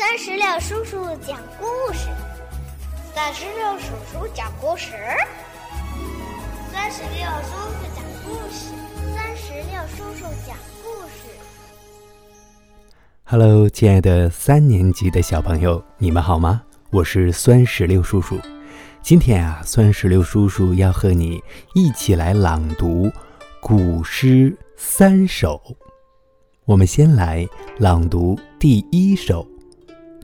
三十六叔叔讲故事，三十六叔叔讲故事，三十六叔叔讲故事，三十六叔叔讲故事。Hello，亲爱的三年级的小朋友，你们好吗？我是酸石榴叔叔。今天啊，酸石榴叔叔要和你一起来朗读古诗三首。我们先来朗读第一首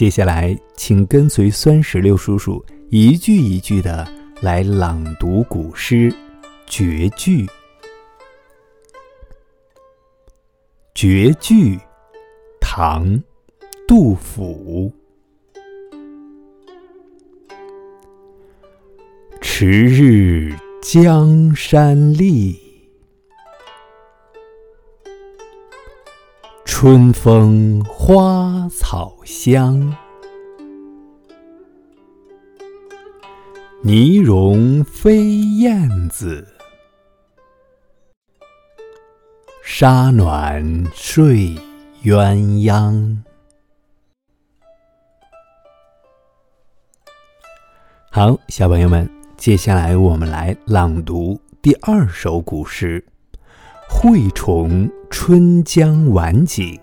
接下来，请跟随酸石榴叔叔一句一句的来朗读古诗绝句。绝句，唐，杜甫。迟日。江山丽，春风花草香。泥融飞燕子，沙暖睡鸳鸯。好，小朋友们。接下来，我们来朗读第二首古诗《惠崇春江晚景》。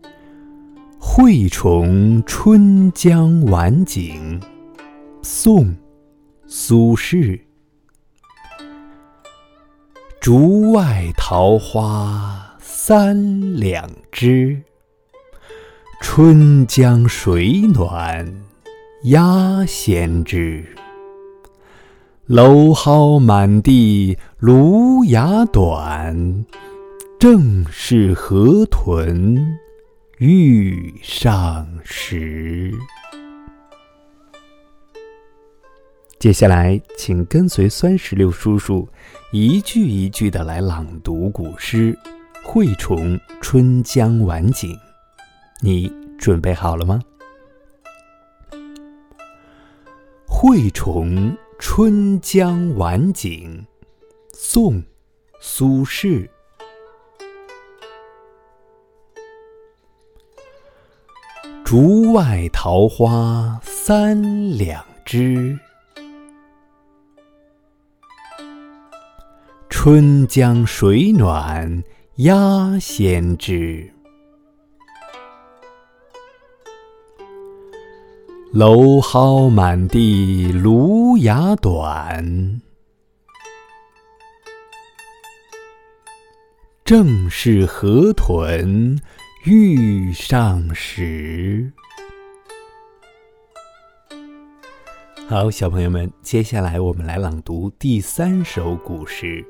《惠崇春江晚景》，宋·苏轼。竹外桃花三两枝，春江水暖。鸭先知，蒌蒿满地芦芽短，正是河豚欲上时。接下来，请跟随酸石榴叔叔一句一句的来朗读古诗《惠崇春江晚景》。你准备好了吗？《惠崇春江晚景》宋·苏轼。竹外桃花三两枝，春江水暖鸭先知。蒌蒿满地芦芽短，正是河豚欲上时。好，小朋友们，接下来我们来朗读第三首古诗《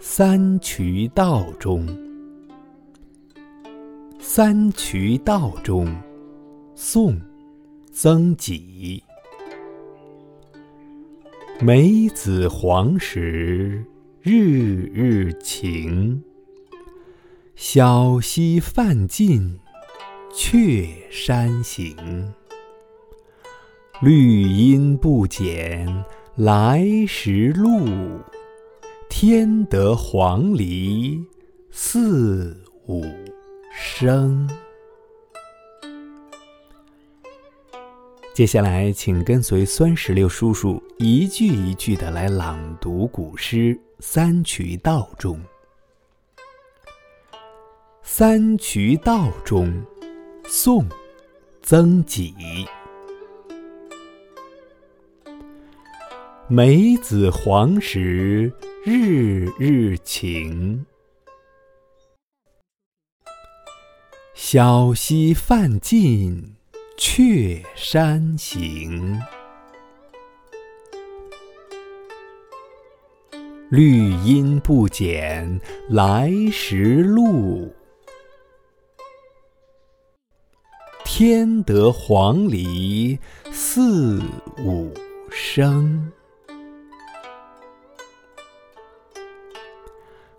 三衢道中》。《三衢道中》，宋。曾几，梅子黄时日日晴。小溪泛尽却山行。绿阴不减来时路，添得黄鹂四五声。接下来，请跟随酸石榴叔叔一句一句的来朗读古诗《三衢道中》。《三衢道中》，宋·曾几。梅子黄时日日晴，小溪泛尽。却山行，绿阴不减来时路。添得黄鹂四五声。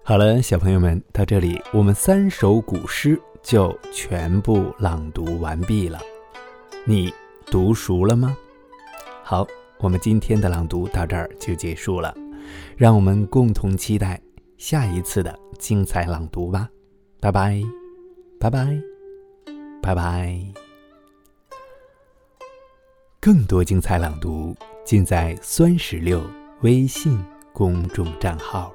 好了，小朋友们，到这里我们三首古诗就全部朗读完毕了。你读熟了吗？好，我们今天的朗读到这儿就结束了。让我们共同期待下一次的精彩朗读吧。拜拜，拜拜，拜拜。更多精彩朗读尽在酸石榴微信公众账号。